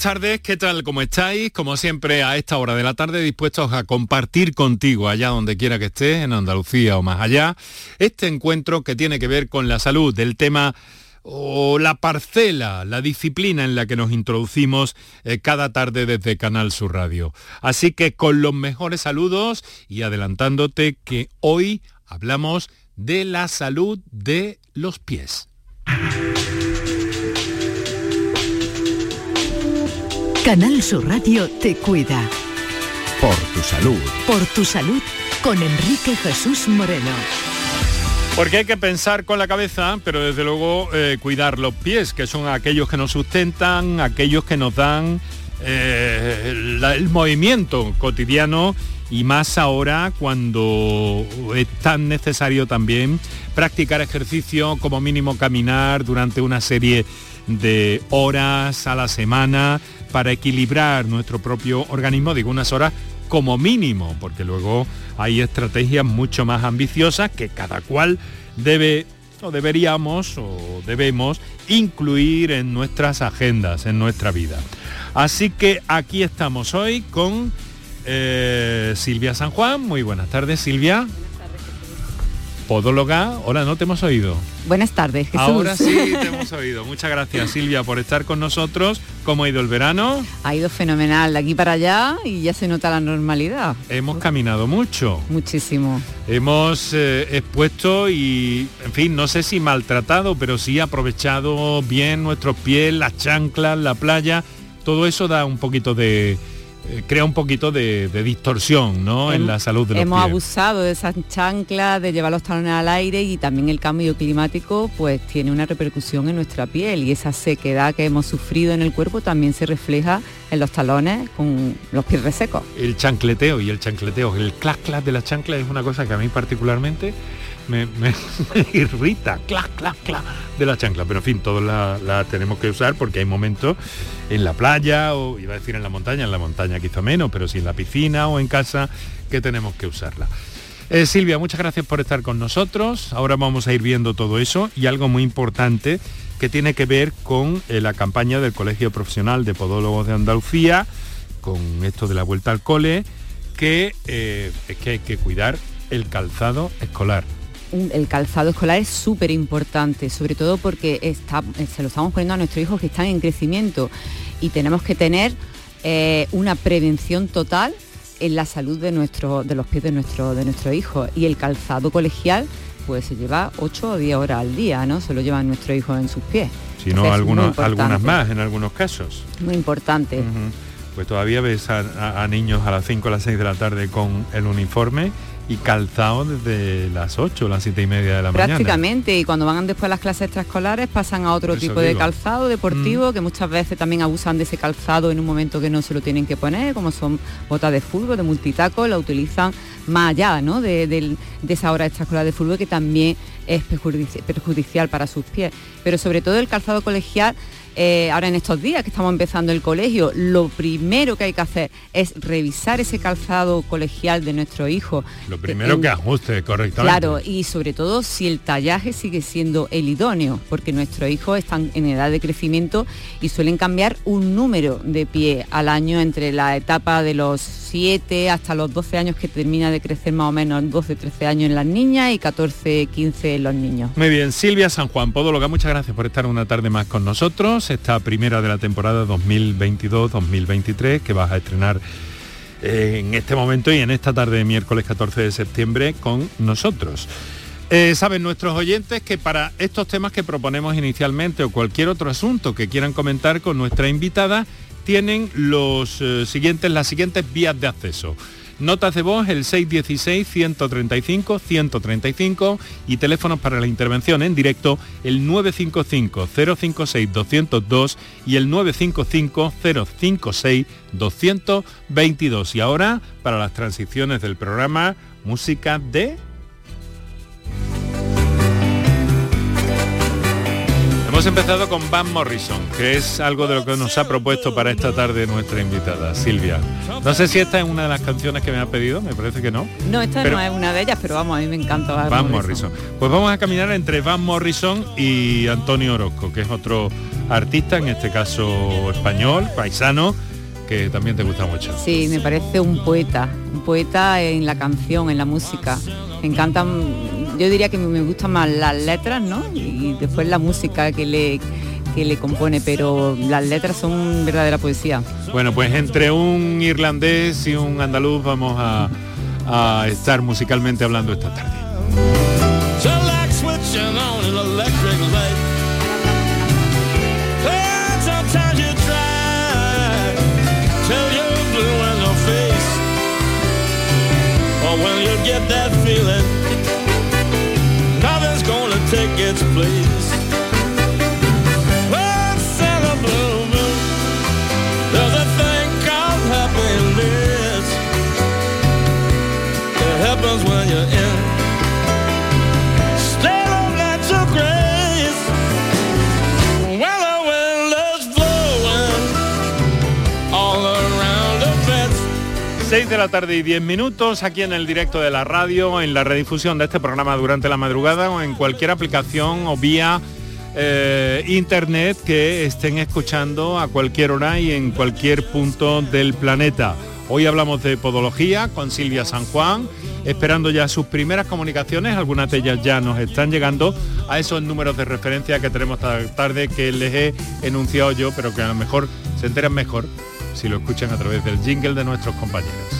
tardes, ¿qué tal? ¿Cómo estáis? Como siempre, a esta hora de la tarde, dispuestos a compartir contigo, allá donde quiera que estés, en Andalucía o más allá, este encuentro que tiene que ver con la salud, del tema o la parcela, la disciplina en la que nos introducimos eh, cada tarde desde Canal Sur Radio. Así que con los mejores saludos y adelantándote que hoy hablamos de la salud de los pies. Canal Sur Radio te cuida. Por tu salud. Por tu salud con Enrique Jesús Moreno. Porque hay que pensar con la cabeza, pero desde luego eh, cuidar los pies, que son aquellos que nos sustentan, aquellos que nos dan eh, el movimiento cotidiano y más ahora cuando es tan necesario también practicar ejercicio, como mínimo caminar durante una serie de horas a la semana para equilibrar nuestro propio organismo, digo unas horas como mínimo, porque luego hay estrategias mucho más ambiciosas que cada cual debe o deberíamos o debemos incluir en nuestras agendas, en nuestra vida. Así que aquí estamos hoy con eh, Silvia San Juan. Muy buenas tardes, Silvia podóloga. Hola, no te hemos oído. Buenas tardes, Jesús. Ahora sí te hemos oído. Muchas gracias, Silvia, por estar con nosotros. ¿Cómo ha ido el verano? Ha ido fenomenal, de aquí para allá y ya se nota la normalidad. Hemos caminado mucho. Muchísimo. Hemos eh, expuesto y, en fin, no sé si maltratado, pero sí aprovechado bien nuestros pies, las chanclas, la playa. Todo eso da un poquito de, eh, crea un poquito de, distorsión ¿no? en la salud de los Hemos abusado de esas chanclas, de llevar los talones al aire y también el cambio climático pues tiene una repercusión en nuestra piel y esa sequedad que hemos sufrido en el cuerpo también se refleja en los talones con los pies resecos. El chancleteo y el chancleteo, el clac clac de la chancla es una cosa que a mí particularmente me, irrita, clac, clac, clac, de la chancla. Pero en fin, todos la, tenemos que usar porque hay momentos en la playa, o iba a decir en la montaña, en la montaña quizá menos, pero sí en la piscina o en casa, que tenemos que usarla. Eh, Silvia, muchas gracias por estar con nosotros. Ahora vamos a ir viendo todo eso y algo muy importante que tiene que ver con eh, la campaña del Colegio Profesional de Podólogos de Andalucía, con esto de la vuelta al cole, que eh, es que hay que cuidar el calzado escolar el calzado escolar es súper importante, sobre todo porque está, eh, se lo estamos poniendo a nuestros hijos que están en crecimiento y tenemos que tener eh, una prevención total en la salud de, nuestro, de los pies de nuestro, de nuestro hijo. Y el calzado colegial pues se lleva 8 o 10 horas al día, ¿no? Se lo llevan nuestros hijos en sus pies. Si no, algunas más en algunos casos. Muy importante. Pues todavía ves a, a, niños a las 5 o las 6 de la tarde con el uniforme y calzado desde las 8 o las 7 y media de la mañana. Prácticamente, y cuando van después a las clases extraescolares pasan a otro tipo de calzado deportivo, mm. que muchas veces también abusan de ese calzado en un momento que no se lo tienen que poner, como son botas de fútbol, de multitaco, la utilizan más allá ¿no? de, de esa hora extraescolar de fútbol que también es perjudicial para sus pies. Pero sobre todo el calzado colegial eh, ahora en estos días que estamos empezando el colegio, lo primero que hay que hacer es revisar ese calzado colegial de nuestro hijo. Lo primero que, ajuste correctamente. Claro, y sobre todo si el tallaje sigue siendo el idóneo, porque nuestros hijos están en edad de crecimiento y suelen cambiar un número de pie al año entre la etapa de los 7 hasta los 12 años que termina de crecer más o menos 12, 13 años en las niñas y 14, 15 en los niños. Muy bien, Silvia San Juan, Podóloga, muchas gracias por estar una tarde más con nosotros esta primera de la temporada 2022-2023 que vas a estrenar eh, en este momento y en esta tarde de miércoles 14 de septiembre con nosotros. Eh, saben nuestros oyentes que para estos temas que proponemos inicialmente o cualquier otro asunto que quieran comentar con nuestra invitada, tienen los eh, siguientes, las siguientes vías de acceso. Notas de voz el 616-135-135 y teléfonos para la intervención en directo el 955-056-202 y el 955-056-222. Y ahora, para las transiciones del programa, música de Hemos empezado con Van Morrison, que es algo de lo que nos ha propuesto para esta tarde nuestra invitada, Silvia. No sé si esta es una de las canciones que me ha pedido, me parece que no. No, esta no es una de ellas, pero vamos, a mí me encanta Van, Morrison. Pues vamos a caminar entre Van Morrison y Antonio Orozco, que es otro artista, en este caso español, paisano, que también te gusta mucho. Sí, me parece un poeta, un poeta en la canción, en la música. Me encantan, yo diría que me gustan más las letras, ¿no? Y después la música que le que le compone, pero las letras son verdadera poesía. Bueno, pues entre un irlandés y un andaluz vamos a, a estar musicalmente hablando esta tarde. Get that feeling. Nothing's gonna take its place. There's a thing called happiness it happens when you're in de la tarde y 10 minutos aquí en el directo de la radio, en la redifusión de este programa durante la madrugada o en cualquier aplicación o vía eh, internet que estén escuchando a cualquier hora y en cualquier punto del planeta. Hoy hablamos de podología con Silvia San Juan, esperando ya sus primeras comunicaciones, algunas de ellas ya nos están llegando a esos números de referencia que tenemos tarde que les he enunciado yo, pero que a lo mejor se enteran mejor si lo escuchan a través del jingle de nuestros compañeros.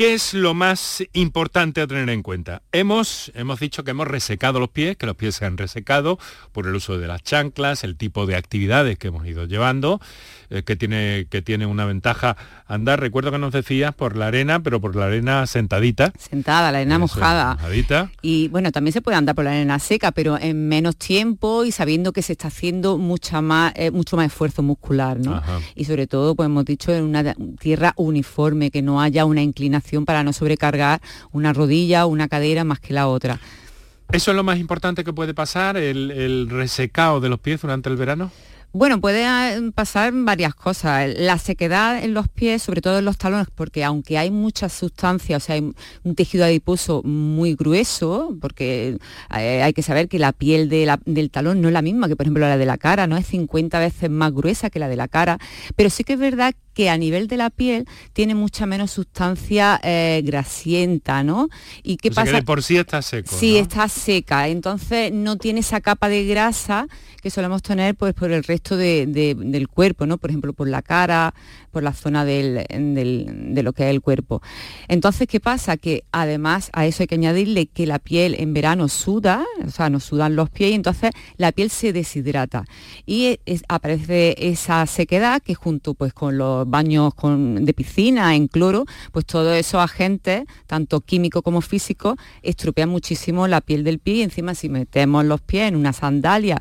¿Qué es lo más importante a tener en cuenta? Hemos, hemos dicho que hemos resecado los pies, que los pies se han resecado por el uso de las chanclas, el tipo de actividades que hemos ido llevando, eh, que, tiene, que tiene una ventaja andar. Recuerdo que nos decías por la arena, pero por la arena sentadita. Sentada, la arena mojada. Y bueno, también se puede andar por la arena seca, pero en menos tiempo y sabiendo que se está haciendo mucha más, eh, mucho más esfuerzo muscular, ¿no? Y sobre todo, pues hemos dicho, en una tierra uniforme, que no haya una inclinación para no sobrecargar una rodilla o una cadera más que la otra. ¿Eso es lo más importante que puede pasar, el, el resecado de los pies durante el verano? Bueno, puede ah, pasar varias cosas. La sequedad en los pies, sobre todo en los talones, porque aunque hay mucha sustancia, o sea, hay un tejido adiposo muy grueso, porque eh, hay que saber que la piel del talón no es la misma que, por ejemplo, la de la cara, no es 50 veces más gruesa que la de la cara, pero sí que es verdad que a nivel de la piel tiene mucha menos sustancia eh, grasienta, ¿no? ¿Y qué pasa? Que de por sí está seco. Sí, está seca, entonces no tiene esa capa de grasa que solemos tener pues por el resto del cuerpo, ¿no? Por ejemplo, por la cara, por la zona de lo que es el cuerpo. Entonces, ¿qué pasa? Que además a eso hay que añadirle que la piel en verano suda, o sea, nos sudan los pies y entonces la piel se deshidrata. Y aparece esa sequedad que junto pues con los baños de piscina en cloro, pues todos esos agentes, tanto químicos como físicos, estropean muchísimo la piel del pie y encima si metemos los pies en una sandalia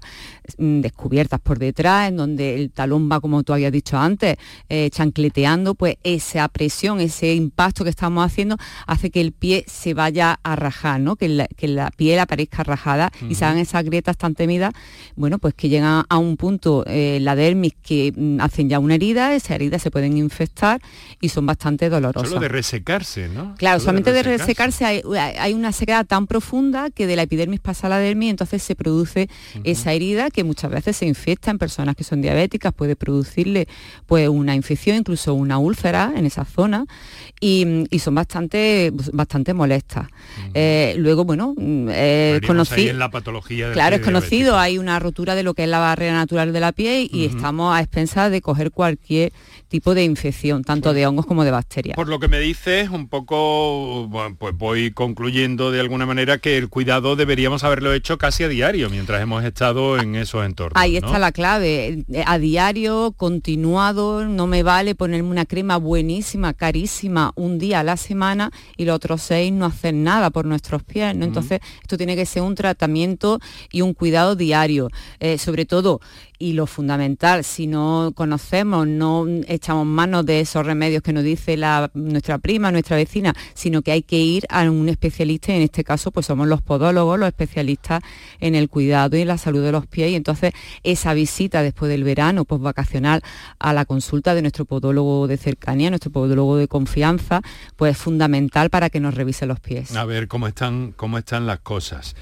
descubiertas por detrás, en donde el talón va, como tú habías dicho antes, eh, chancleteando, pues esa presión, ese impacto que estamos haciendo hace que el pie se vaya a rajar, ¿no? que, la, piel aparezca rajada y se hagan esas grietas tan temidas, bueno, pues que llegan a un punto, eh, la dermis, que mm, hacen ya una herida, esa herida se pueden infectar y son bastante dolorosas. Solo de resecarse, ¿no? Claro, solamente de resecarse, hay, una sequedad tan profunda que de la epidermis pasa a la dermis, entonces se produce esa herida que muchas veces se infecta en personas que son diabéticas, puede producirle pues una infección incluso una úlcera en esa zona, y, son bastante, bastante molestas. Eh, luego, bueno, mm, es conocido... la patología claro, es conocido, hay una rotura de lo que es la barrera natural de la piel y estamos a expensas de coger cualquier tipo de infección, tanto de hongos como de bacterias. Por lo que me dices, un poco, pues voy concluyendo de alguna manera que el cuidado deberíamos haberlo hecho casi a diario mientras hemos estado en esos entornos. Ahí está la clave, a diario, continuado, no me vale ponerme una crema buenísima, carísima, un día a la semana y los otros seis no hacen nada por nuestros pies, ¿no? Entonces, esto tiene que ser un tratamiento y un cuidado diario, eh, sobre todo y lo fundamental, si no conocemos, no echamos manos de esos remedios que nos dice la, nuestra prima, nuestra vecina, sino que hay que ir a un especialista y en este caso pues somos los podólogos, los especialistas en el cuidado y la salud de los pies y entonces esa visita después del verano pues vacacional a la consulta de nuestro podólogo de cercanía, nuestro podólogo de confianza, pues es fundamental para que nos revise los pies. A ver cómo están, cómo están las cosas.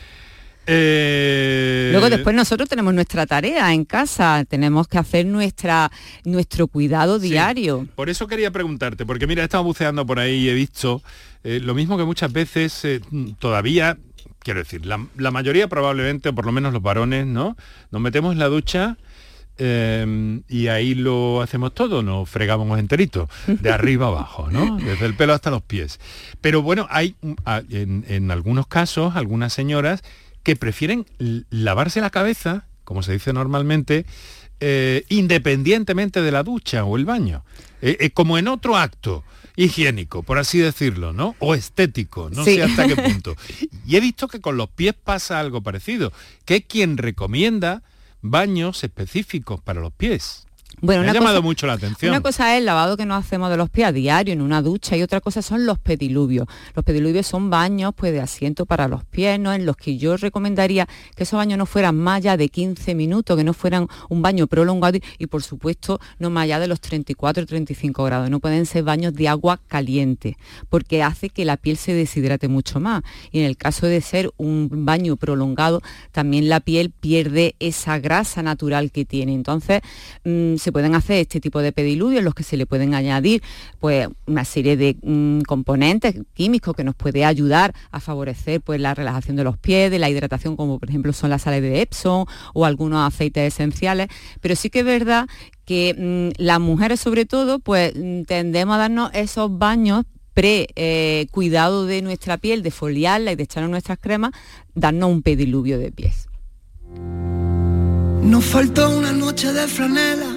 Eh, Luego después nosotros tenemos nuestra tarea en casa, tenemos que hacer nuestra, nuestro cuidado diario. por eso quería preguntarte, porque mira, he estado buceando por ahí y he visto eh, lo mismo que muchas veces eh, todavía, quiero decir, la, la, mayoría probablemente, o por lo menos los varones, ¿no? Nos metemos en la ducha y ahí lo hacemos todo, nos fregamos enterito, de arriba abajo, ¿no? Desde el pelo hasta los pies. Pero bueno, hay en, en algunos casos, algunas señoras que prefieren lavarse la cabeza, como se dice normalmente, eh, independientemente de la ducha o el baño, eh, eh, como en otro acto higiénico, por así decirlo, ¿no? O estético, no sé hasta qué punto. Y he visto que con los pies pasa algo parecido, que es quien recomienda baños específicos para los pies. Bueno, Me ha llamado mucho la atención. Una cosa es el lavado que nos hacemos de los pies a diario en una ducha y otra cosa son los pediluvios. Los pediluvios son baños pues, de asiento para los pies, ¿no? en los que yo recomendaría que esos baños no fueran más allá de 15 minutos, que no fueran un baño prolongado y, por supuesto no más allá de los 34 o 35 grados. No pueden ser baños de agua caliente porque hace que la piel se deshidrate mucho más. Y en el caso de ser un baño prolongado, también la piel pierde esa grasa natural que tiene. Entonces, mm, se pueden hacer este tipo de pediluvios, los que se le pueden añadir pues, una serie de mm, componentes químicos que nos puede ayudar a favorecer pues, la relajación de los pies, de la hidratación, como por ejemplo son las sales de Epsom o algunos aceites esenciales. Pero sí que es verdad que mm, las mujeres sobre todo pues mm, tendemos a darnos esos baños pre eh, cuidado de nuestra piel, de foliarla y de echarnos nuestras cremas, darnos un pediluvio de pies. Nos faltó una noche de franela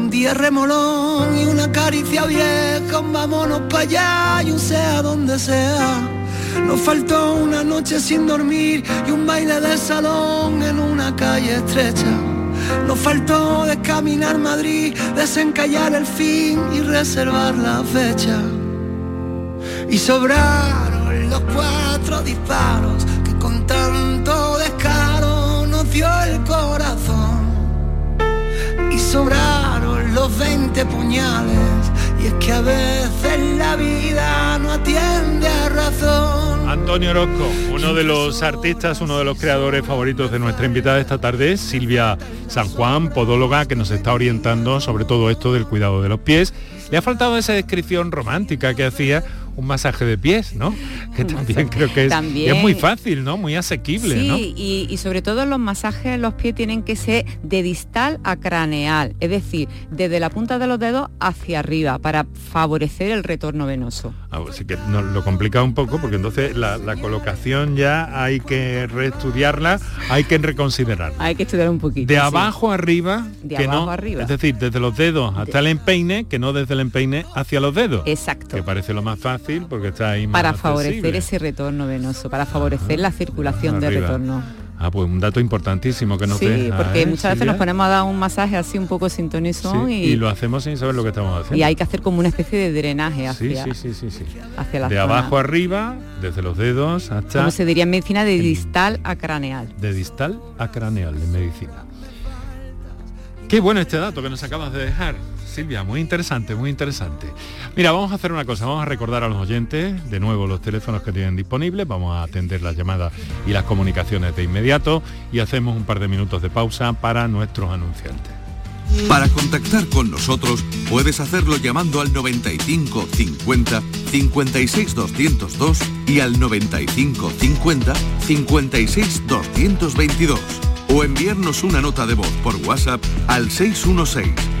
día remolón y una caricia vieja, un vámonos para allá y un sea donde sea. Nos faltó una noche sin dormir y un baile de salón en una calle estrecha. Nos faltó descaminar Madrid, desencallar el fin y reservar la fecha. Y sobraron los cuatro disparos con tanto descaro nos dio el corazón y sobraron los 20 puñales y es que a veces la vida no atiende a razón. Antonio Orozco, uno de los artistas, uno de los creadores favoritos de nuestra invitada esta tarde, Silvia San Juan, podóloga, que nos está orientando sobre todo esto del cuidado de los pies. Le ha faltado esa descripción romántica que hacía un masaje de pies, ¿no? Que también creo que es, muy fácil, ¿no? Muy asequible, sí, y, sobre todo los masajes en los pies tienen que ser de distal a craneal, es decir, desde la punta de los dedos hacia arriba, para favorecer el retorno venoso. Así ah, que nos lo complica un poco, porque entonces la, colocación ya hay que reestudiarla, hay que reconsiderar. Hay que estudiar un poquito. De abajo arriba, de abajo arriba. Es decir, desde los dedos hasta el empeine, que no desde el empeine hacia los dedos. Exacto. Que parece lo más fácil porque está ahí Para favorecer ese retorno venoso, para favorecer la circulación de retorno. Ah, pues un dato importantísimo que nos Sí, porque muchas veces nos ponemos a dar un masaje así un poco sintonizón y, lo hacemos sin saber lo que estamos haciendo. Y hay que hacer como una especie de drenaje hacia, sí, sí, sí, sí, hacia la De abajo arriba, desde los dedos hasta... Como se diría en medicina, de distal a craneal. De distal a craneal en medicina. Qué bueno este dato que nos acabas de dejar. Silvia, muy interesante, muy interesante. Mira, vamos a hacer una cosa, vamos a recordar a los oyentes de nuevo los teléfonos que tienen disponibles, vamos a atender las llamadas y las comunicaciones de inmediato y hacemos un par de minutos de pausa para nuestros anunciantes. Para contactar con nosotros puedes hacerlo llamando al 95 50 56 202 y al 95 50 56 222 o enviarnos una nota de voz por WhatsApp al 616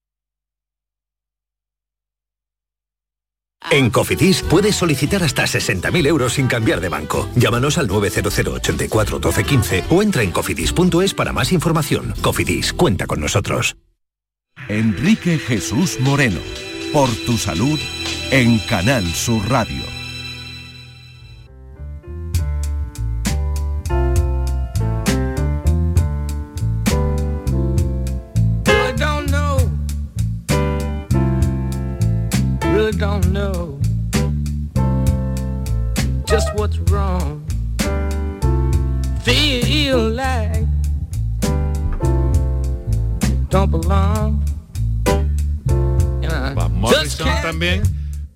En Cofidis puedes solicitar hasta 60.000 euros sin cambiar de banco. Llámanos al 900 84 12 15 o entra en cofidis.es para más información. Cofidis, cuenta con nosotros. Enrique Jesús Moreno. Por tu salud en Canal Sur Radio. Don't know just what's wrong. Feel like don't belong. Morrison también,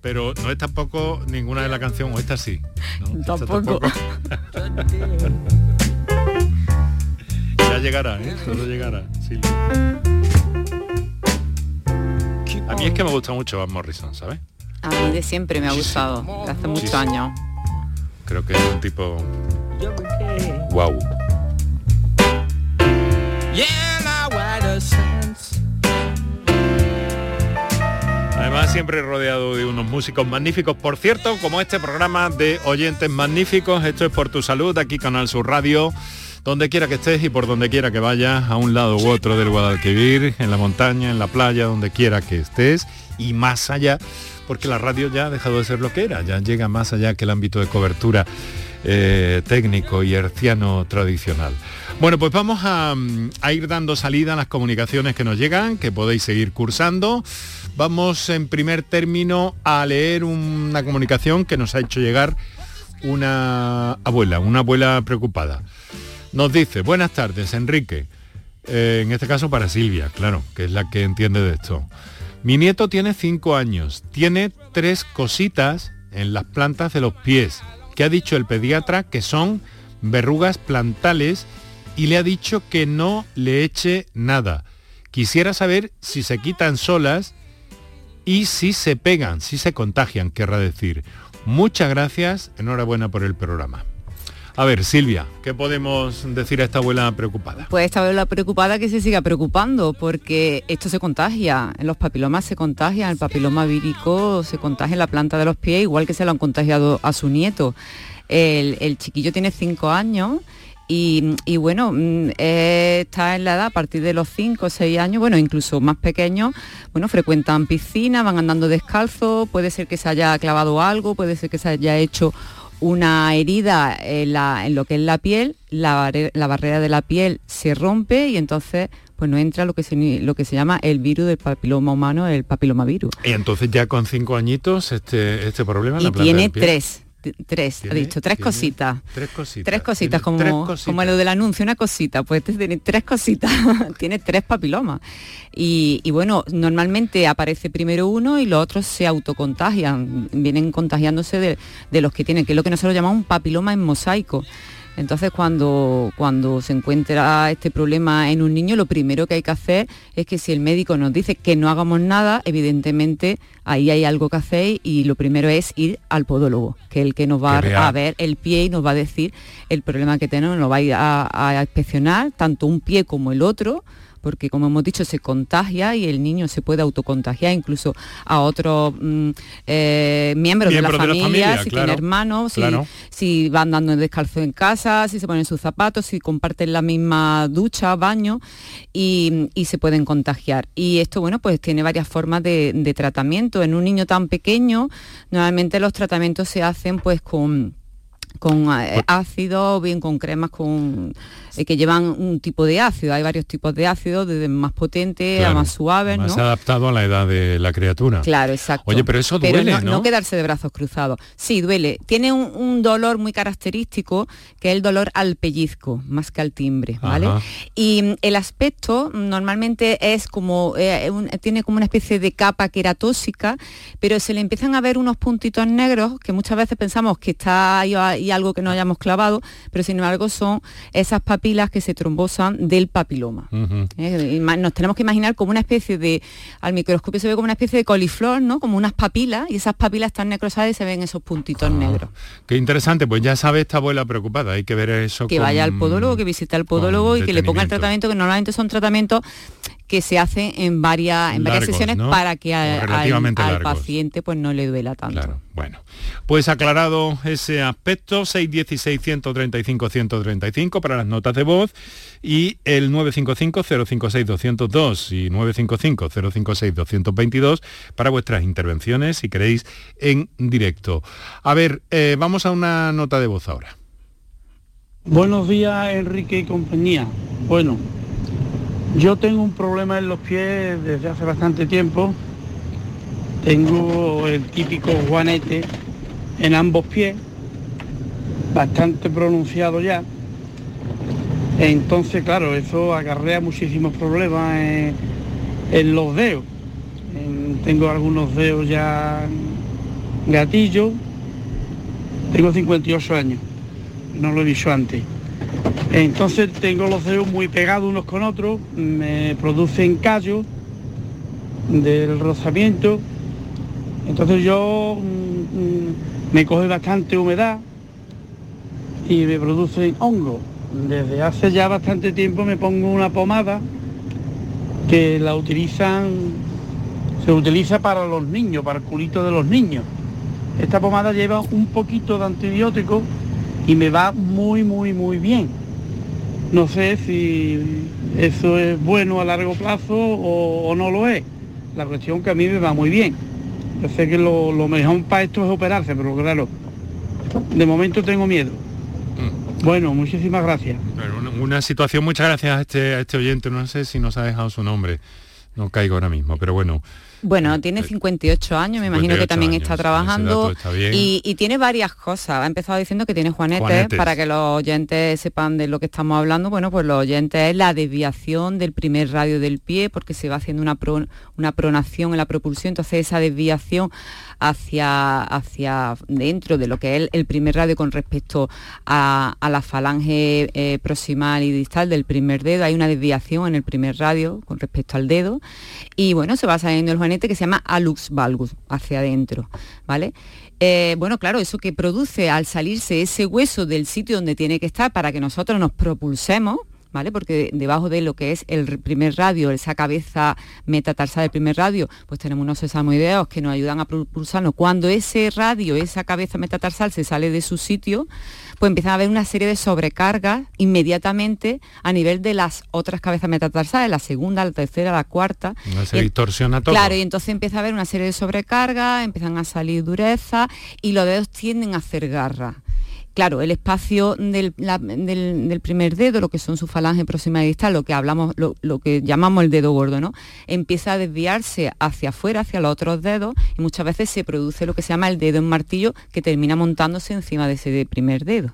pero no es tampoco ninguna de la canción, o esta sí. ¿no? Esta Tampoco. ya llegará, ¿eh? Solo llegará. sí. A mí es que me gusta mucho Van Morrison, ¿sabes? A mí de siempre me ha gustado, de hace muchos años. Creo que es un tipo... Wow. Además siempre rodeado de unos músicos magníficos. Por cierto, como este programa de oyentes magníficos, esto es por tu salud, aquí Canal Sur Radio, donde quiera que estés y por donde quiera que vayas, a un lado u otro del Guadalquivir, en la montaña, en la playa, donde quiera que estés y más allá, porque la radio ya ha dejado de ser lo que era, ya llega más allá que el ámbito de cobertura eh, técnico y herciano tradicional. Bueno, pues vamos a, mm, a ir dando salida a las comunicaciones que nos llegan, que podéis seguir cursando. Vamos en primer término a leer una comunicación que nos ha hecho llegar una abuela, una abuela preocupada. Nos dice, buenas tardes, Enrique. Eh, en este caso para Silvia, claro, que es la que entiende de esto. Mi nieto tiene cinco años, tiene tres cositas en las plantas de los pies, que ha dicho el pediatra que son verrugas plantales y le ha dicho que no le eche nada. Quisiera saber si se quitan solas y si se pegan, si se contagian, querrá decir. Muchas gracias, enhorabuena por el programa. A ver, Silvia, ¿qué podemos decir a esta abuela preocupada? Pues esta abuela preocupada que se siga preocupando porque esto se contagia, los papilomas se contagian, el papiloma vírico se contagia en la planta de los pies, igual que se lo han contagiado a su nieto. El, chiquillo tiene cinco años y, bueno, mm, eh, está en la edad a partir de los 5 o 6 años, bueno, incluso más pequeños, bueno, frecuentan piscina, van andando descalzos, puede ser que se haya clavado algo, puede ser que se haya hecho una herida en, la- en lo que es la piel, la, la barrera de la piel se rompe y entonces pues no entra lo que se, lo que se llama el virus del papiloma humano, el papilomavirus. Y entonces ya con cinco añitos este, este problema Y la tiene tres, tres, ha dicho, tres cositas. Tres cositas. Tres cositas, como, tres cositas. como lo del anuncio, una cosita, pues este tiene tres cositas, tiene tres papilomas. Y, y bueno, normalmente aparece primero uno y los otros se autocontagian, vienen contagiándose de, de los que tienen, que es lo que nosotros llamamos un papiloma en mosaico. Entonces cuando, cuando se encuentra este problema en un niño, lo primero que hay que hacer es que si el médico nos dice que no hagamos nada, evidentemente ahí hay algo que hacer y lo primero es ir al podólogo, que es el que nos va Que a ver el pie y nos va a decir el problema que tenemos, nos va a ir a, a inspeccionar tanto un pie como el otro, porque como hemos dicho se contagia y el niño se puede autocontagiar incluso a otros mm, eh, miembros, de la familia, si tiene hermanos, si, van dando descalzo en casa, si se ponen sus zapatos, si comparten la misma ducha, baño y, se pueden contagiar. Y esto, bueno, pues tiene varias formas de, de tratamiento. En un niño tan pequeño, normalmente los tratamientos se hacen pues con con eh, ácido o bien con cremas con eh, que llevan un tipo de ácido. Hay varios tipos de ácido, desde más potente a más suave. Más adaptado a la edad de la criatura. Claro, exacto. Oye, pero eso duele, no, ¿no? quedarse de brazos cruzados. Sí, duele. Tiene un, dolor muy característico, que es el dolor al pellizco, más que al timbre, ¿vale? Y mm, el aspecto normalmente es como, eh, tiene como una especie de capa queratósica, pero se le empiezan a ver unos puntitos negros que muchas veces pensamos que está ahí, algo que no hayamos clavado, pero sin embargo son esas papilas que se trombosan del papiloma. Eh, nos tenemos que imaginar como una especie de, al microscopio se ve como una especie de coliflor, ¿no? Como unas papilas, y esas papilas están necrosadas y se ven esos puntitos ah, negros. Qué interesante, pues ya sabe esta abuela preocupada, hay que ver eso. Que vaya al podólogo, que visite al podólogo y que le ponga el tratamiento, que normalmente son tratamientos que se hace en varias, en varias sesiones para que al, paciente pues no le duela tanto. Claro, bueno. Pues aclarado ese aspecto, 616-135-135 para las notas de voz y el 955-056-202 y 955-056-222 para vuestras intervenciones si queréis en directo. A ver, eh, vamos a una nota de voz ahora. Buenos días, Enrique y compañía. Bueno, yo tengo un problema en los pies desde hace bastante tiempo. Tengo el típico juanete en ambos pies, bastante pronunciado ya. Entonces, claro, eso acarrea muchísimos problemas en, los dedos. tengo algunos dedos ya gatillos. Tengo 58 años, no lo he dicho antes. Entonces tengo los dedos muy pegados unos con otros, me producen callos del rozamiento. Entonces yo mm, mm, me coge bastante humedad y me producen hongo. Desde hace ya bastante tiempo me pongo una pomada que la utilizan, se utiliza para los niños, para el culito de los niños. Esta pomada lleva un poquito de antibiótico y me va muy, muy, muy bien no sé si eso es bueno a largo plazo o, no lo es. La cuestión que a mí me va muy bien. Yo sé que lo, mejor para esto es operarse, pero claro, de momento tengo miedo. Mm. Bueno, muchísimas gracias. una, situación, muchas gracias a este, a este oyente, no sé si nos ha dejado su nombre, no caigo ahora mismo, pero bueno, bueno, tiene 58 años, me imagino que también está trabajando y, tiene varias cosas. Ha empezado diciendo que tiene juanetes, para que los oyentes sepan de lo que estamos hablando. Bueno, pues los oyentes es la desviación del primer radio del pie porque se va haciendo una, una pronación en la propulsión, entonces esa desviación hacia, hacia dentro de lo que es el, primer radio con respecto a, la falange eh, proximal y distal del primer dedo. Hay una desviación en el primer radio con respecto al dedo y bueno, se va saliendo el juanete que se llama alux valgus hacia adentro, ¿vale? Eh, bueno, claro, eso que produce al salirse ese hueso del sitio donde tiene que estar para que nosotros nos propulsemos, porque debajo de lo que es el primer radio, esa cabeza metatarsal del primer radio, pues tenemos unos sesamoideos que nos ayudan a propulsarnos. Cuando ese radio, esa cabeza metatarsal se sale de su sitio, pues empiezan a haber una serie de sobrecargas inmediatamente a nivel de las otras cabezas metatarsales, la segunda, la tercera, la cuarta. se distorsiona todo. Claro, y entonces empieza a haber una serie de sobrecargas, empiezan a salir dureza y los dedos tienden a hacer garra claro, el espacio del, primer dedo, lo que son su falange próxima y distal, lo que hablamos, lo, que llamamos el dedo gordo, ¿no? Empieza a desviarse hacia afuera, hacia los otros dedos, y muchas veces se produce lo que se llama el dedo en martillo, que termina montándose encima de ese primer dedo.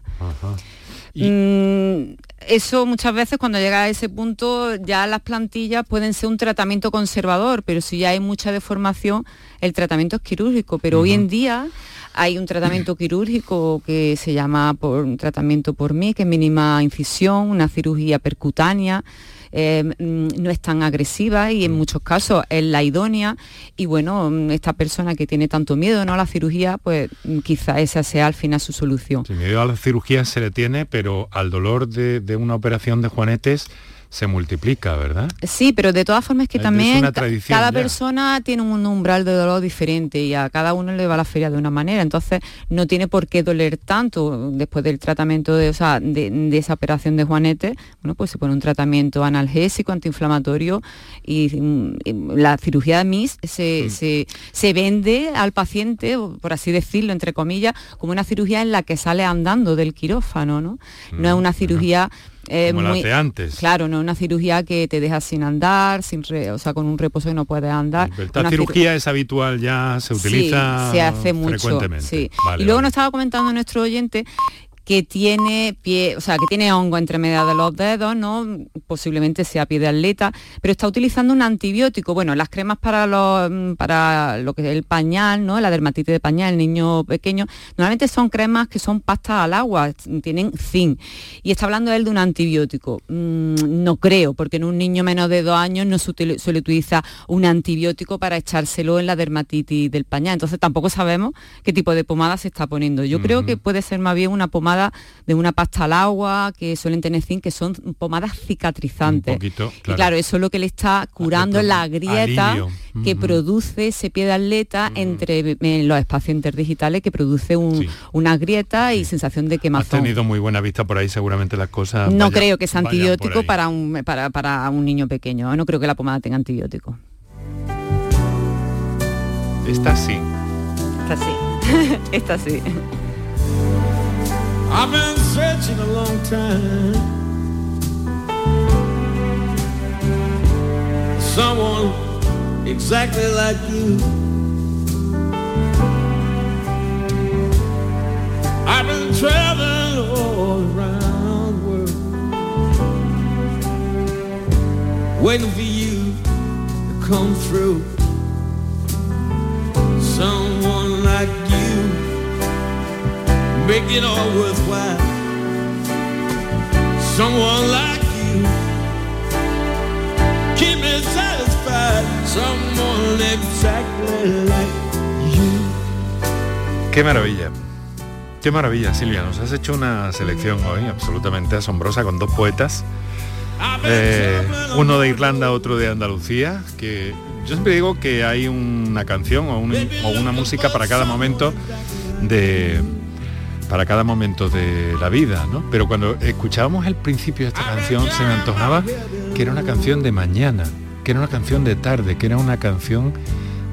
Mm, eso muchas veces cuando llega a ese punto ya las plantillas pueden ser un tratamiento conservador, pero si ya hay mucha deformación, el tratamiento es quirúrgico. Pero hoy en día hay un tratamiento quirúrgico que se llama por, un tratamiento por mí, que es mínima incisión, una cirugía percutánea. Eh, mm, no es tan agresiva y en muchos casos es la idónea y bueno, mm, esta persona que tiene tanto miedo ¿no? a la cirugía, pues mm, quizá esa sea al final su solución. miedo a la cirugía se le tiene, pero al dolor de, de una operación de juanetes se multiplica, ¿verdad? Sí, pero de todas formas es que Es también cada ya. persona tiene un umbral de dolor diferente y a cada uno le va la feria de una manera, entonces no tiene por qué doler tanto después del tratamiento de, o sea, de, de esa operación de Juanete, bueno, pues se pone un tratamiento analgésico, antiinflamatorio y, mm, y la cirugía de MIS Mm. se, se, se vende al paciente, por así decirlo, entre comillas, como una cirugía en la que sale andando del quirófano, ¿no? No es una cirugía... eh, Como muy- de antes. Claro, no una cirugía que te deja sin andar, sin re- o sea, con un reposo que no puedes andar. Esta Una cirugía es habitual, ya se utiliza Sí, se hace mucho. frecuentemente. sí. Vale, y luego vale. nos estaba comentando nuestro oyente que tiene pie, o sea, que tiene hongo entre medias de los dedos, ¿no? Posiblemente sea pie de atleta, pero está utilizando un antibiótico. Bueno, las cremas para los mm, para lo que es el pañal, ¿no? La dermatitis de pañal, el niño pequeño, normalmente son cremas que son pastas al agua, tienen zinc. Y está hablando él de un antibiótico. Mm, no creo, porque en un niño menos de dos años no se utili- suele utilizar un antibiótico para echárselo en la dermatitis del pañal. Entonces tampoco sabemos qué tipo de pomada se está poniendo. Yo creo que puede ser más bien una pomada de una pasta al agua, que suelen tener zinc, que son pomadas cicatrizantes. Un poquito, Y claro. claro, eso es lo que le está curando pro- la grieta alivio. que produce ese pie de atleta entre en los espacios interdigitales que produce un- una grieta y sensación de quemazón. tenido muy buena vista por ahí, seguramente las cosas. No vayan- creo que sea antibiótico para un, para, para un niño pequeño. ¿eh? No creo que la pomada tenga antibiótico. Esta sí. Esta sí. Esta sí. I've been searching a long time. Someone exactly like you. I've been traveling all around the world. Waiting for you to come through. Someone like you Qué maravilla. Qué maravilla, Silvia. Nos has hecho una selección hoy absolutamente asombrosa con dos poetas. Eh, uno de Irlanda, otro de Andalucía. Que yo siempre digo que hay una canción o una música para cada momento de para cada momento de la vida, ¿no? Pero cuando escuchábamos el principio de esta canción se me antojaba que era una canción de mañana, que era una canción de tarde, que era una canción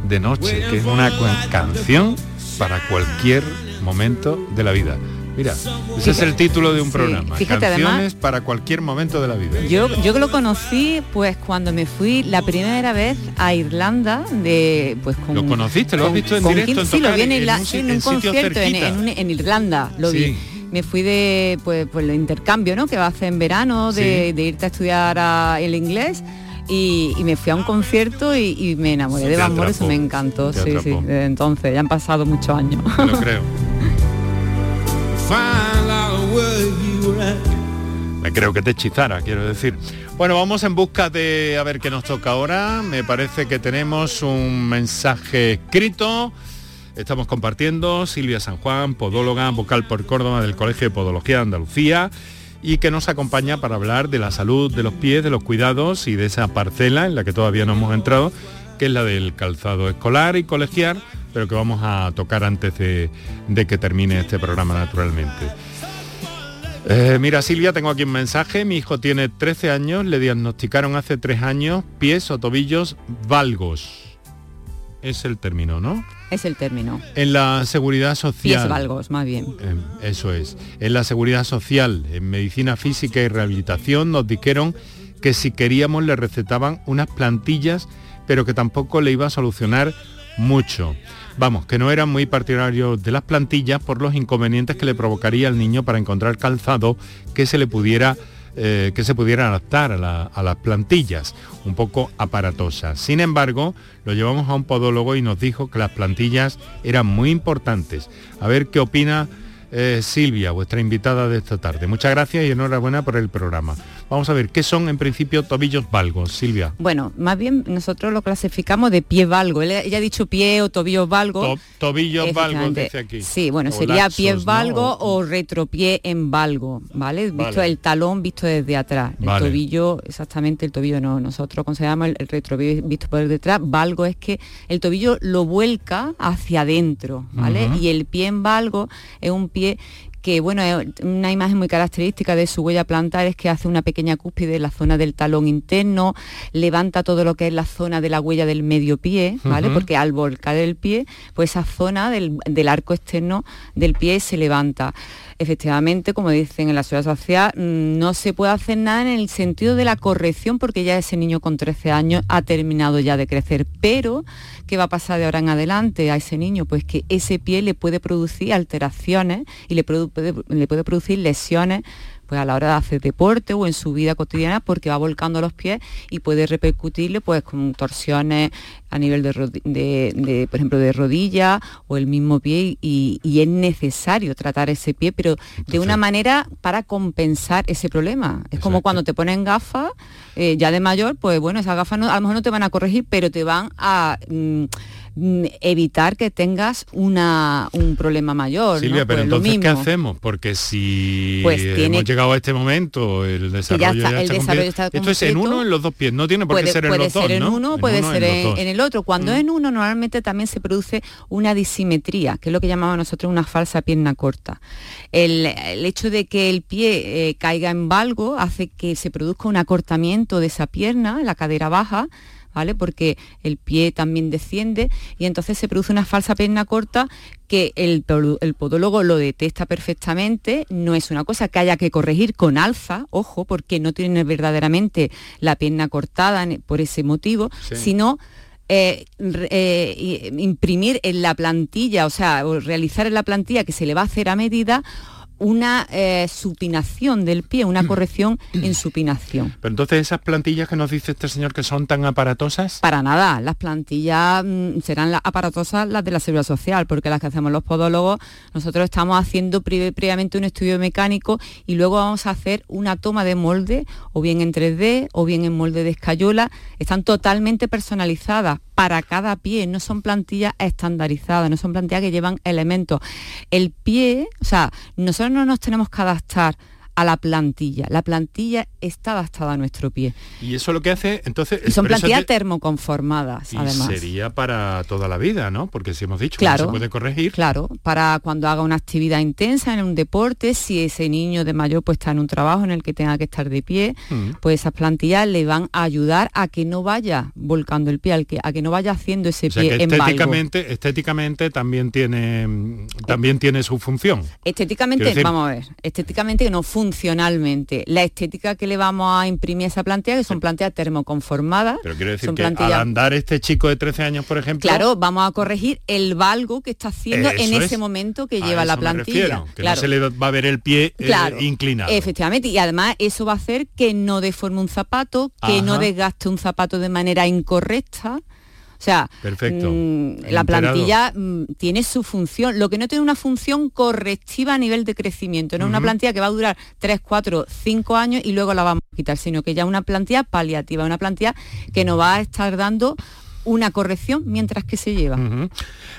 de noche, que es una canción para cualquier momento de la vida. Mira, ese es el título de un Sí, programa. fíjate, Canciones además- para cualquier momento de la vida. Yo, yo que lo conocí pues cuando me fui la primera vez a Irlanda de pues con ¿Lo conociste? ¿Lo has visto en directo, en sí, lo tocar vi en, en Irla- un en concierto en, cerquita? en Irlanda, lo Sí. vi. Me fui de pues, pues el intercambio, ¿no? Que va a hacer en verano, de, Sí. de irte a estudiar a- el inglés. Y, y me fui a un concierto y, y me enamoré de Van Morrison, me encantó, sí, sí, desde entonces, ya han pasado muchos años. Lo creo. Me creo que te hechizara, quiero decir. Bueno, vamos en busca de a ver qué nos toca ahora. Me parece que tenemos un mensaje escrito. Estamos compartiendo Silvia San Juan, podóloga, vocal por Córdoba del Colegio de Podología de Andalucía y que nos acompaña para hablar de la salud de los pies, de los cuidados y de esa parcela en la que todavía no hemos entrado, que es la del calzado escolar y colegial, pero que vamos a tocar antes de, de que termine este programa naturalmente. Eh, mira Silvia, tengo aquí un mensaje. Mi hijo tiene 13 años, le diagnosticaron hace 3 años pies o tobillos valgos. Es el término, ¿no? es el término. En la seguridad Pies social. valgos, más bien. Eh, Eso es. En la seguridad social, en medicina física y rehabilitación, nos dijeron que si queríamos le recetaban unas plantillas, pero que tampoco le iba a solucionar mucho. Vamos, que no eran muy partidarios de las plantillas por los inconvenientes que le provocaría al niño para encontrar calzado que se le pudiera eh, que se pudiera adaptar a, la- a las plantillas, un poco aparatosas. Sin embargo, lo llevamos a un podólogo y nos dijo que las plantillas eran muy importantes. A ver qué opina eh, Silvia, vuestra invitada de esta tarde. Muchas gracias y enhorabuena por el programa. Vamos a ver, ¿qué son en principio tobillos valgos, Silvia? Bueno, más bien nosotros lo clasificamos de pie valgo. Ella ha dicho pie o tobillos valgo. tobillos valgos, dice aquí. Sí, bueno, sería pie valgo o retropié en valgo, ¿vale? Visto el talón visto desde atrás. El tobillo, exactamente el tobillo no. Nosotros consideramos el, el retropié visto por detrás. Valgo es que el tobillo lo vuelca hacia adentro, ¿vale? Y el pie en valgo es un pie que bueno, una imagen muy característica de su huella plantar es que hace una pequeña cúspide en la zona del talón interno, levanta todo lo que es la zona de la huella del medio pie, ¿vale? Porque al volcar el pie, pues esa zona del, del arco externo del pie se levanta efectivamente, como dicen en la seguridad social, mm, no se puede hacer nada en el sentido de la corrección porque ya ese niño con 13 años ha terminado ya de crecer. Pero, ¿qué va a pasar de ahora en adelante a ese niño? Pues que ese pie le puede producir alteraciones y le puede, le puede producir lesiones pues a la hora de hacer deporte o en su vida cotidiana porque va volcando los pies y puede repercutirle pues con torsiones a nivel de, por ejemplo de rodilla o el mismo pie y, es necesario tratar ese pie pero de una manera para compensar ese problema. Es como cuando te ponen gafas eh, ya de mayor pues bueno esas gafas a lo mejor no te van a corregir pero te van a Mm, evitar que tengas una, un problema mayor. Silvia, pero pues entonces, ¿qué hacemos? Porque si pues hemos llegado a este momento, el desarrollo ya está, Esto es en uno en los dos pies, no tiene por qué ser en los dos, en uno, puede ser en, el otro. Cuando es mm. en uno, normalmente también se produce una disimetría, que es lo que llamamos nosotros una falsa pierna corta. El, hecho de que el pie eh, caiga en valgo hace que se produzca un acortamiento de esa pierna, la cadera baja, ¿vale? Porque el pie también desciende y entonces se produce una falsa pierna corta que el, el, podólogo lo detecta perfectamente, no es una cosa que haya que corregir con alza, ojo, porque no tiene verdaderamente la pierna cortada por ese motivo, sino eh, eh, imprimir en la plantilla, o sea, realizar en la plantilla que se le va a hacer a medida una eh, supinación del pie, una corrección en supinación. Pero entonces esas plantillas que nos dice este señor que son tan aparatosas. Para nada, las plantillas mm, serán las aparatosas las de la seguridad social, porque las que hacemos los podólogos, nosotros estamos haciendo previamente un estudio mecánico y luego vamos a hacer una toma de molde, o bien en 3D, o bien en molde de escayola, están totalmente personalizadas para cada pie, no son plantillas estandarizadas, no son plantillas que llevan elementos. El pie, o sea, nosotros no nos tenemos que adaptar a la plantilla. La plantilla está adaptada a nuestro pie. Y eso lo que hace, entonces... son plantillas termoconformadas, además. sería para toda la vida, ¿no? Porque si hemos dicho que no se puede corregir. Claro, para cuando haga una actividad intensa en un deporte, si ese niño de mayor pues está en un trabajo en el que tenga que estar de pie, mm. pues esas plantillas le van a ayudar a que no vaya volcando el pie, a que no vaya haciendo ese pie que estéticamente, estéticamente también tiene también tiene su función. Estéticamente, vamos a ver, estéticamente no funciona funcionalmente. La estética que le vamos a imprimir a esa plantilla, que son plantillas termoconformadas. Pero quiero decir que al andar este chico de 13 años, por ejemplo... Claro, vamos a corregir el valgo que está haciendo en ese momento que lleva la plantilla. que no se le va a ver el pie eh, inclinado. Efectivamente, y además eso va a hacer que no deforme un zapato, que no desgaste un zapato de manera incorrecta. O sea, mm, la plantilla mm, tiene su función. Lo que no tiene una función correctiva a nivel de crecimiento. No es una plantilla que va a durar 3, 4, 5 años y luego la vamos a quitar, sino que ya una plantilla paliativa, una plantilla que nos va a estar dando una corrección mientras que se lleva.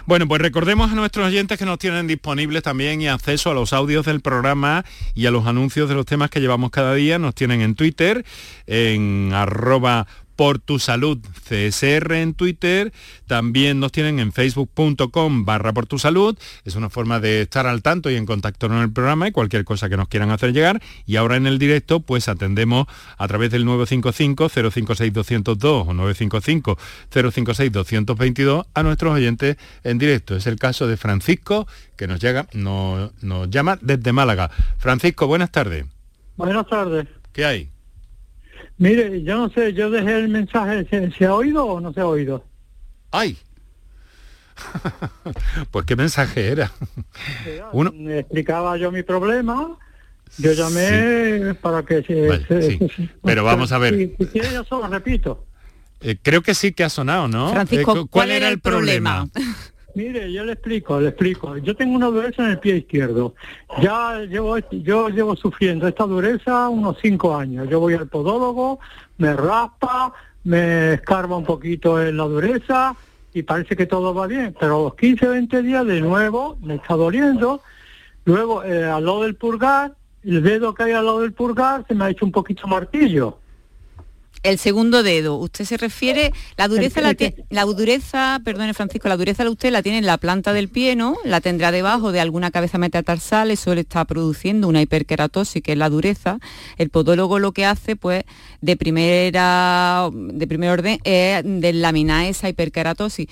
Bueno, pues recordemos a nuestros oyentes que nos tienen disponibles también y acceso a los audios del programa y a los anuncios de los temas que llevamos cada día. Nos tienen en Twitter, en arroba por tu salud CSR en Twitter, también nos tienen en facebook.com barra por tu salud, es una forma de estar al tanto y en contacto con el programa y cualquier cosa que nos quieran hacer llegar y ahora en el directo pues atendemos a través del 955 056 202 o 955 056 222 a nuestros oyentes en directo. Es el caso de Francisco que nos llega, nos, nos llama desde Málaga. Francisco, buenas tardes. Buenas tardes. ¿Qué hay? Mire, yo no sé, yo dejé el mensaje, ¿se, ha oído o no se ha oído? ¡Ay! pues qué mensaje era. Uno... Explicaba yo mi problema, yo llamé para que se... Pero vamos a ver. Si, si yo solo repito. Eh, creo que sí que ha sonado, ¿no? Francisco, eh, ¿cuál, era el problema? Mire, yo le explico, le explico. Yo tengo una dureza en el pie izquierdo. Ya llevo, yo llevo sufriendo esta dureza unos cinco años. Yo voy al podólogo, me raspa, me escarba un poquito en la dureza y parece que todo va bien. Pero a los 15, 20 días de nuevo me está doliendo. Luego, eh, al lado del purgar, el dedo que hay al lado del purgar se me ha hecho un poquito martillo. El segundo dedo, usted se refiere, la dureza, la, la dureza, perdone Francisco, la dureza usted la tiene en la planta del pie, ¿no? La tendrá debajo de alguna cabeza metatarsal, eso le está produciendo una hiperkeratosis, que es la dureza. El podólogo lo que hace, pues, de primera, de primer orden, es deslaminar esa hiperkeratosis.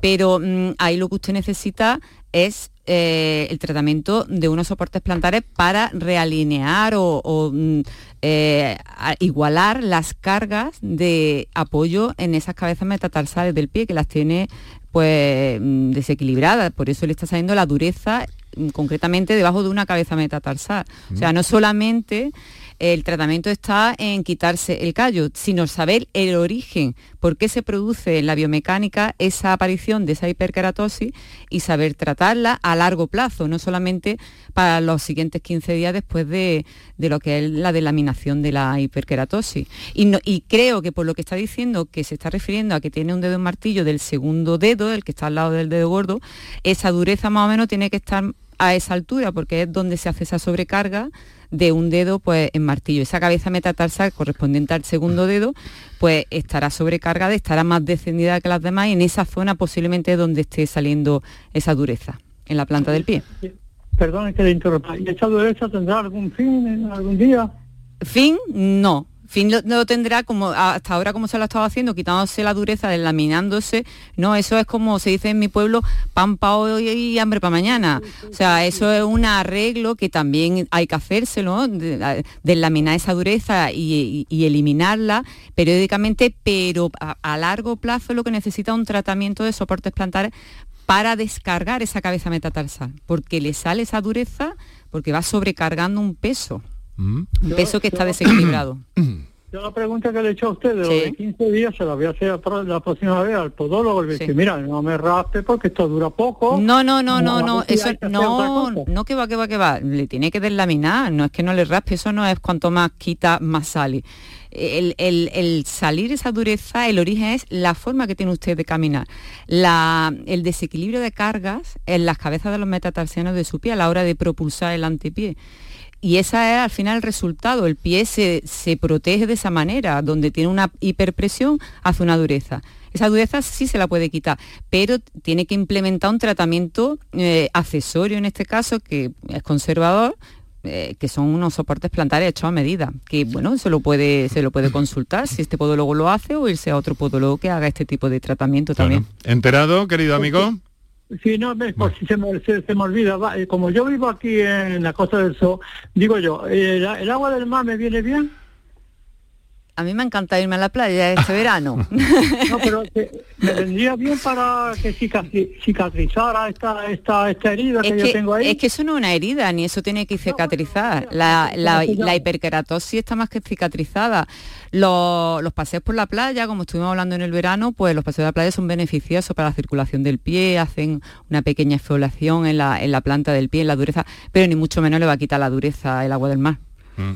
Pero mm, ahí lo que usted necesita es eh, el tratamiento de unos soportes plantares para realinear o, mm, eh, igualar las cargas de apoyo en esas cabezas metatarsales del pie que las tiene pues mm, desequilibradas, por eso le está saliendo la dureza mm, concretamente debajo de una cabeza metatarsal. O sea, no solamente el tratamiento está en quitarse el callo, sino saber el origen, por qué se produce en la biomecánica esa aparición de esa hiperkeratosis y saber tratarla a largo plazo, no solamente para los siguientes 15 días después de, lo que es la delaminación de la hiperkeratosis. Y, y creo que por lo que está diciendo, que se está refiriendo a que tiene un dedo en martillo del segundo dedo, el que está al lado del dedo gordo, esa dureza más o menos tiene que estar a esa altura, porque es donde se hace esa sobrecarga de un dedo pues en martillo. Esa cabeza metatarsal correspondiente al segundo dedo pues estará sobrecargada, estará más descendida que las demás y en esa zona posiblemente donde esté saliendo esa dureza, en la planta del pie. Perdón que le interrumpa. ¿Y esa dureza tendrá algún fin en algún día? Fin, no fin lo, tendrá como hasta ahora como se lo ha estado haciendo, quitándose la dureza, deslaminándose, no, eso es como se dice en mi pueblo, pan para hoy y hambre para mañana. O sea, eso es un arreglo que también hay que hacérselo, deslaminar esa dureza y, eliminarla periódicamente, pero a, a largo plazo lo que necesita un tratamiento de soportes plantares para descargar esa cabeza metatarsal, porque le sale esa dureza porque va sobrecargando un peso. Un peso que está desequilibrado. Yo la pregunta que le he hecho a usted de los de 15 días se la voy a hacer la próxima vez al podólogo, le dice, mira, no me raspe porque esto dura poco. No, no, no, no, no, eso no, no que va, que va, que va, le tiene que deslaminar, no es que no le raspe, eso no es cuanto más quita, más sale. El, el, salir esa dureza, el origen es la forma que tiene usted de caminar. La, el desequilibrio de cargas en las cabezas de los metatarsianos de su pie a la hora de propulsar el antepié y esa es al final el resultado. El pie se, protege de esa manera, donde tiene una hiperpresión, hace una dureza. Esa dureza sí se la puede quitar, pero tiene que implementar un tratamiento eh, accesorio en este caso, que es conservador, eh, que son unos soportes plantares hechos a medida, que bueno, se lo puede, se lo puede consultar si este podólogo lo hace o irse a otro podólogo que haga este tipo de tratamiento también. ¿Enterado, querido amigo? Sí, no, por si se me, se, me olvida, eh, como yo vivo aquí en la Costa del Sol, digo yo, ¿el, agua del mar me viene bien? A mí me encanta irme a la playa este verano. no, pero me vendría bien para que cicatrizara esta, esta, esta herida que, yo tengo ahí. Es que eso no es una herida, ni eso tiene que cicatrizar. La, la, la hiperkeratosis está más que cicatrizada. Los, paseos por la playa, como estuvimos hablando en el verano, pues los paseos de la playa son beneficiosos para la circulación del pie, hacen una pequeña exfoliación en la, en la planta del pie, en la dureza, pero ni mucho menos le va a quitar la dureza el agua del mar. Mm.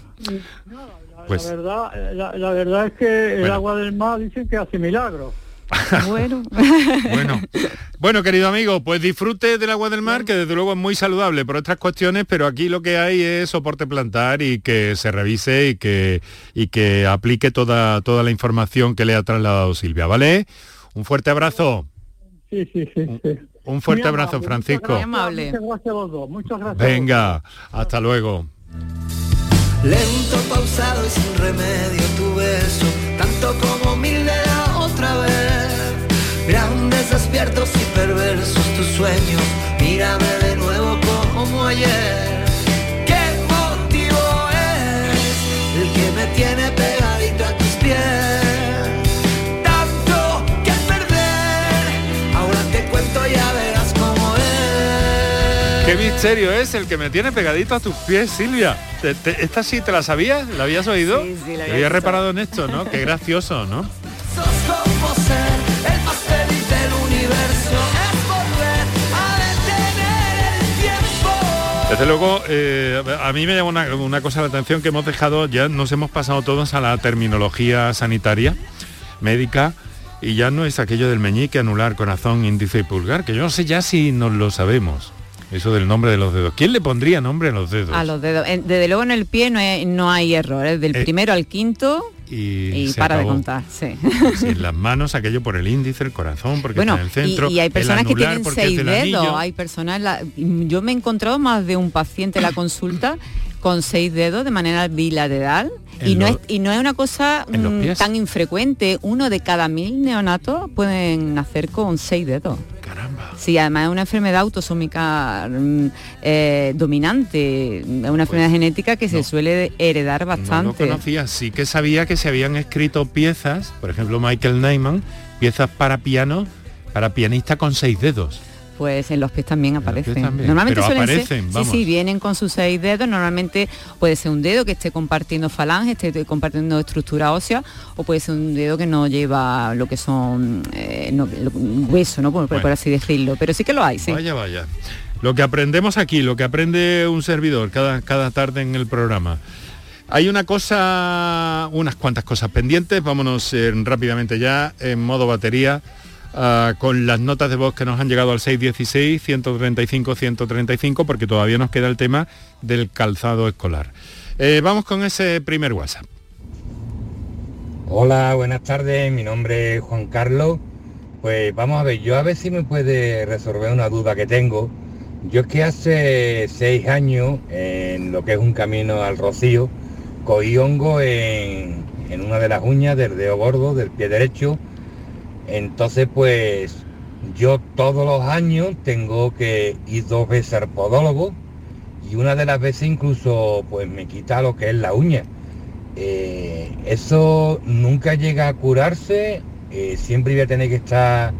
La, pues verdad, la, verdad es que el agua del mar dicen que hace milagros. Bueno. bueno. Bueno, querido amigo, pues disfrute del agua del mar, que desde luego es muy saludable por otras cuestiones, pero aquí lo que hay es soporte plantar y que se revise y que, y que aplique toda, toda la información que le ha trasladado Silvia, ¿vale? Un fuerte abrazo. Sí, sí, sí. Un fuerte abrazo, Francisco. Muy amable. Muchas gracias. Venga, hasta luego. Lento, pausado y sin remedio tu beso, tanto como mil de la otra vez. Grandes, despiertos y perversos tus sueños, mírame de nuevo como ayer. ¿Qué motivo es el que me tiene pegadito ¿Qué misterio es el que me tiene pegadito a tus pies, Silvia? ¿Esta sí te la sabías? ¿La habías oído? Sí, sí, la había, reparado en esto, ¿no? Qué gracioso, ¿no? Desde luego, eh, a mí me llama una, una cosa la atención que hemos dejado, ya nos hemos pasado todos a la terminología sanitaria, médica, y ya no es aquello del meñique, anular, corazón, índice y pulgar, que yo no sé ya si nos lo sabemos. Eso del nombre de los dedos. ¿Quién le pondría nombre a los dedos? A los dedos. Desde luego en el pie no hay, no hay error, es del Eh, primero al quinto Y, para de contar, sí. Sí, en las manos aquello por el índice, el corazón, porque Bueno, está en el centro. y, y hay personas que tienen seis dedos, hay personas, la- yo me he encontrado más de un paciente en la consulta con seis dedos de manera bilateral y no, es, y no es una cosa mm, tan infrecuente, uno de cada mil neonatos pueden nacer con seis dedos. Caramba. Sí, además es una enfermedad autosómica mm, eh, dominante, es una enfermedad genética que se suele heredar Pues No bastante. conocía, sí que sabía que se habían escrito piezas, por ejemplo Michael Nyman, piezas para piano, para pianista con seis dedos. Pues en los pies también pies aparecen. también, Normalmente pero suelen aparecen, ser, sí, vamos. sí, vienen con sus seis dedos. Normalmente puede ser un dedo que esté compartiendo falange, esté compartiendo estructura ósea, o puede ser un dedo que no lleva lo que son eh, no, lo- hueso, ¿no? Por, por así decirlo. Pero sí que lo hay, sí. Vaya, vaya. Lo que aprendemos aquí, lo que aprende un servidor cada, cada tarde en el programa. Hay una cosa, unas cuantas cosas pendientes, vámonos eh, rápidamente ya en modo batería ah, con las notas de voz que nos han llegado al 616, 135, 135, porque todavía nos queda el tema del calzado escolar. Eh, vamos con ese primer WhatsApp. Hola, buenas tardes, mi nombre es Juan Carlos. Pues vamos a ver, yo a ver si me puede resolver una duda que tengo. Yo es que hace seis años, en lo que es un camino al Rocío, cogí hongo en, en una de las uñas del dedo gordo del pie derecho. Entonces, pues yo todos los años tengo que ir dos veces al podólogo y una de las veces incluso pues me quita lo que es la uña. Eh, eso nunca llega a curarse, eh, siempre voy a tener que estar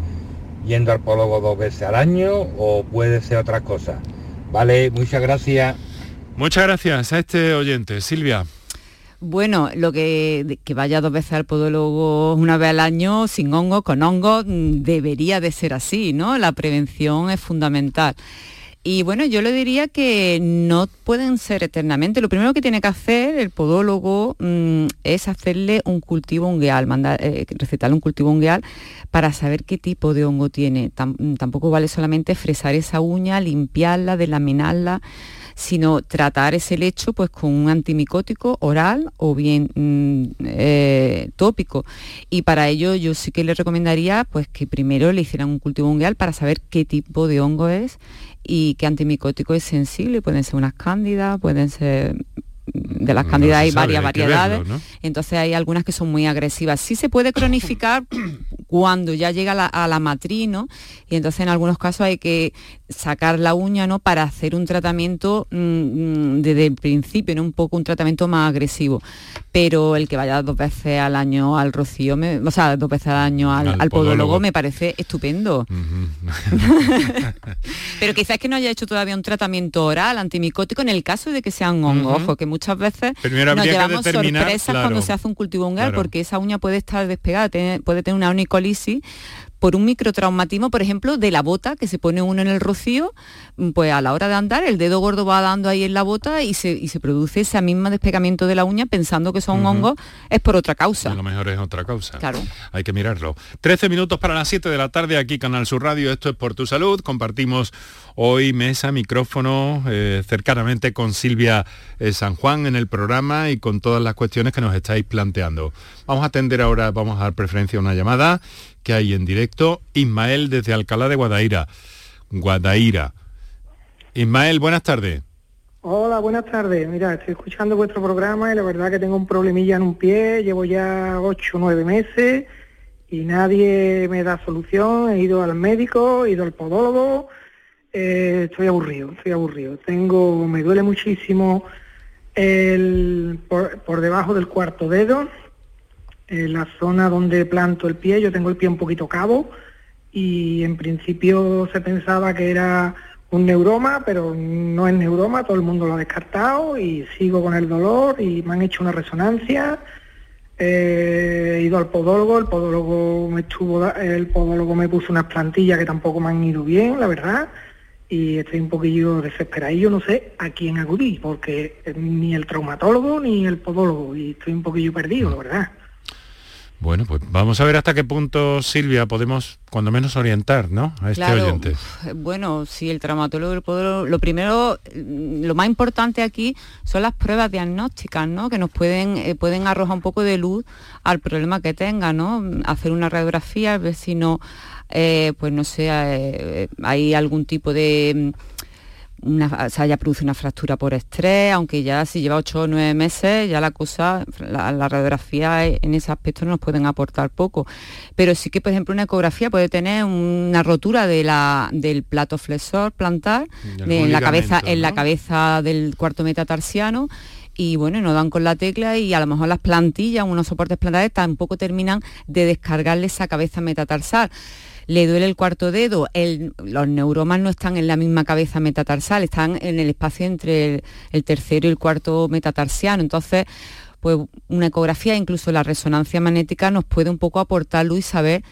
yendo al podólogo dos veces al año o puede ser otra cosa. Vale, muchas gracias. Muchas gracias a este oyente, Silvia. Bueno, lo que, que vaya dos veces al podólogo una vez al año, sin hongo, con hongo, mm, debería de ser así, ¿no? La prevención es fundamental. Y bueno, yo le diría que no pueden ser eternamente. Lo primero que tiene que hacer el podólogo mm, es hacerle un cultivo ungueal, mandar, eh, recetarle un cultivo ungueal para saber qué tipo de hongo tiene. Tam- tampoco vale solamente fresar esa uña, limpiarla, delaminarla sino tratar ese lecho pues con un antimicótico oral o bien mm, eh, tópico. Y para ello yo sí que le recomendaría pues que primero le hicieran un cultivo ungueal para saber qué tipo de hongo es y qué antimicótico es sensible. Pueden ser unas cándidas, pueden ser de las No cándidas hay varias variedades. verlo, ¿no? Entonces hay algunas que son muy agresivas. Sí se puede cronificar cuando ya llega la- a la matriz, ¿no? Y entonces en algunos casos hay que sacar la uña, ¿no? Para hacer un tratamiento mm, mm, desde el principio, ¿no? Un poco un tratamiento más agresivo. Pero el que vaya dos veces al año al rocío, me- o sea, dos veces al año al, Al al podólogo me parece estupendo. Pero quizás que no haya hecho todavía un tratamiento oral antimicótico en el caso de que sean hongos, ojo, que muchas veces Primero nos llevamos sorpresas claro. cuando se hace un cultivo Claro. porque esa uña puede estar despegada, puede tener una onicolisis por un microtraumatismo, por ejemplo, de la bota que se pone uno en el rocío, mm, pues a la hora de andar el dedo gordo va dando ahí en la bota y se, y se produce ese mismo despegamiento de la uña pensando que son Ujú. hongos, es por otra causa. A lo mejor es otra causa. Claro. Hay que mirarlo. 13 minutos para las 7 de la tarde aquí Canal Sur Radio. Esto es por tu salud. Compartimos hoy mesa, micrófono, eh, cercanamente con Silvia eh, San Juan en el programa y con todas las cuestiones que nos estáis planteando. Vamos a atender ahora, vamos a dar preferencia a una llamada que hay en directo. Ismael desde Alcalá de Guadaira. Guadaira. Ismael, buenas tardes. Hola, buenas tardes. Mira, estoy escuchando vuestro programa y la verdad que tengo un problemilla en un pie, llevo ya ocho o nueve meses y nadie me da solución. He ido al médico, he ido al podólogo, eh, estoy aburrido, estoy aburrido. Tengo, me duele muchísimo el, por, por debajo del cuarto dedo, en la zona donde planto el pie, yo tengo el pie un poquito cabo y en principio se pensaba que era un neuroma, pero no es neuroma, todo el mundo lo ha descartado y sigo con el dolor y me han hecho una resonancia. Eh, he ido al podólogo, el podólogo me estuvo, el podólogo me puso unas plantillas que tampoco me han ido bien, la verdad. y estoy un poquillo desesperado. Y yo no sé a quién acudir, porque ni el traumatólogo ni el podólogo, y estoy un poquillo perdido, la verdad. Bueno, pues vamos a ver hasta qué punto, Silvia, podemos cuando menos orientar, ¿no? A este oyente. Bueno, si el traumatólogo el podólogo, lo primero, lo más importante aquí son las pruebas diagnósticas, ¿no? Que nos pueden, eh, pueden arrojar un poco de luz al problema que tenga, ¿no? Hacer una radiografía, ver si no, eh, pues no sé, eh, hay algún tipo de una, se haya producido una fractura por estrés, aunque ya si lleva 8 o 9 meses, ya la cosa, la, radiografía en ese aspecto no nos pueden aportar poco. Pero sí que, por ejemplo, una ecografía puede tener una rotura de la, del plato flexor plantar, en la cabeza, en la cabeza del cuarto metatarsiano y bueno, no dan con la tecla y a lo mejor las plantillas, unos soportes plantares tampoco terminan de descargarle esa cabeza metatarsal le duele el cuarto dedo, los neuromas no están en la misma cabeza metatarsal, están en el espacio entre el, tercero y el cuarto metatarsiano. Entonces, pues una ecografía, incluso la resonancia magnética, nos puede un poco aportar luz y saber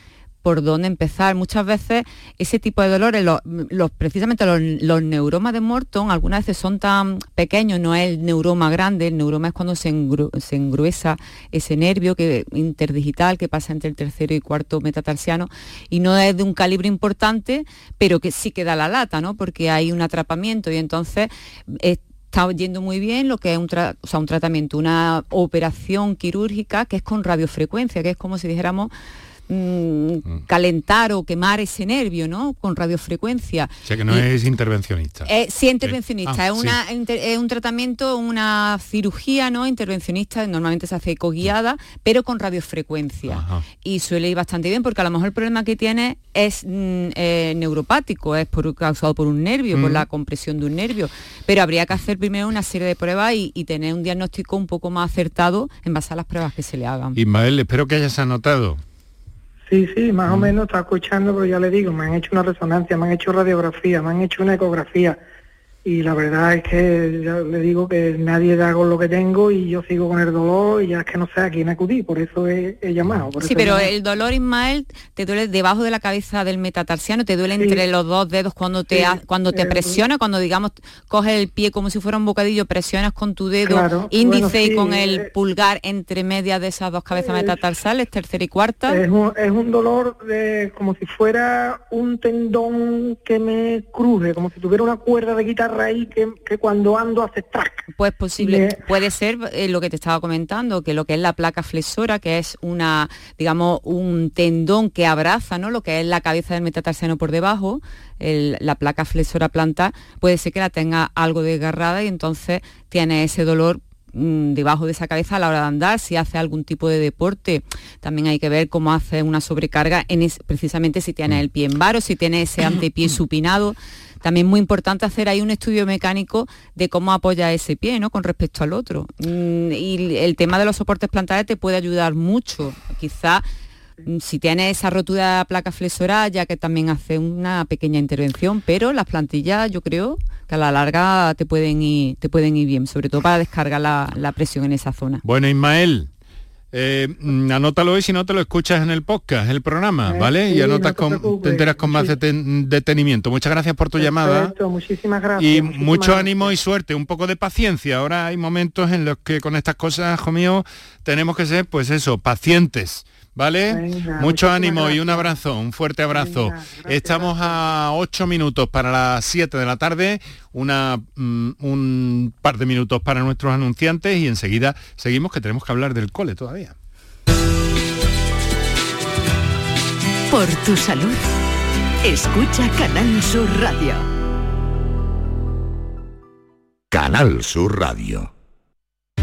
por dónde empezar. Muchas veces ese tipo de dolores, los, precisamente los, neuromas de Morton, algunas veces son tan pequeños, no es el neuroma grande, el neuroma es cuando se, engruesa ese nervio que, interdigital que pasa entre el tercero y cuarto metatarsiano y no es de un calibre importante, pero que sí queda la lata, ¿no? Porque hay un atrapamiento y entonces está yendo muy bien lo que es un, un tratamiento, una operación quirúrgica que es con radiofrecuencia, que es como si dijéramos Mm, calentar o quemar ese nervio, ¿no? Con radiofrecuencia. O sea que no es intervencionista. Eh, sí, intervencionista. Ah, es, una, es un tratamiento, una cirugía, ¿no? Intervencionista, normalmente se hace ecoguiada, pero con radiofrecuencia. Y suele ir bastante bien porque a lo mejor el problema que tiene es mm, eh, neuropático, es por, causado por un nervio, por la compresión de un nervio. Pero habría que hacer primero una serie de pruebas y, y, tener un diagnóstico un poco más acertado en base a las pruebas que se le hagan. Ismael, espero que hayas anotado. Sí, sí, más o mm. menos está escuchando, pero ya le digo, me han hecho una resonancia, me han hecho radiografía, me han hecho una ecografía y la verdad es que ya le digo que nadie da con lo que tengo y yo sigo con el dolor y ya es que no sé a quién acudí, por eso he, llamado. sí, pero el dolor, Ismael, te duele debajo de la cabeza del metatarsiano, te duele entre los dos dedos cuando te cuando te presiona, cuando digamos coges el pie como si fuera un bocadillo, presionas con tu dedo índice y con el eh, pulgar entre medias de esas dos cabezas metatarsales, tercera y cuarta. Es un, es un dolor de, como si fuera un tendón que me cruje, como si tuviera una cuerda de guitarra que, cuando ando hace track. Pues posible, puede ser eh, lo que te estaba comentando, que lo que es la placa flexora, que es una, digamos, un tendón que abraza, ¿no? Lo que es la cabeza del metatarsiano por debajo, la placa flexora planta, puede ser que la tenga algo desgarrada y entonces tiene ese dolor mm, debajo de esa cabeza a la hora de andar, si hace algún tipo de deporte. También hay que ver cómo hace una sobrecarga, en precisamente si tiene el pie en varo, si tiene ese antepié supinado. También muy importante hacer ahí un estudio mecánico de cómo apoya ese pie, ¿no? Con respecto al otro. Mm, y el tema de los soportes plantares te puede ayudar mucho. Quizá mm, si tienes esa rotura de placa flexora, ya que también hace una pequeña intervención, pero las plantillas yo creo que a la larga te pueden ir, te pueden ir bien, sobre todo para descargar la, la presión en esa zona. Bueno, Ismael, eh, mm, anótalo y si no te lo escuchas en el podcast, el programa, eh, ¿vale? y anotas con, te enteras con más detenimiento. Muchas gracias por tu llamada. Muchísimas gracias. Y mucho ánimo y suerte, un poco de paciencia. Ahora hay momentos en los que con estas cosas, hijo mío, tenemos que ser, pues eso, pacientes ¿vale? Mucho ánimo y un abrazo, un fuerte abrazo. Estamos a ocho minutos para las 7 de la tarde, una, mm, un par de minutos para nuestros anunciantes y enseguida seguimos que tenemos que hablar del cole todavía. Por tu salud, escucha Canal Sur Radio. Canal Sur Radio.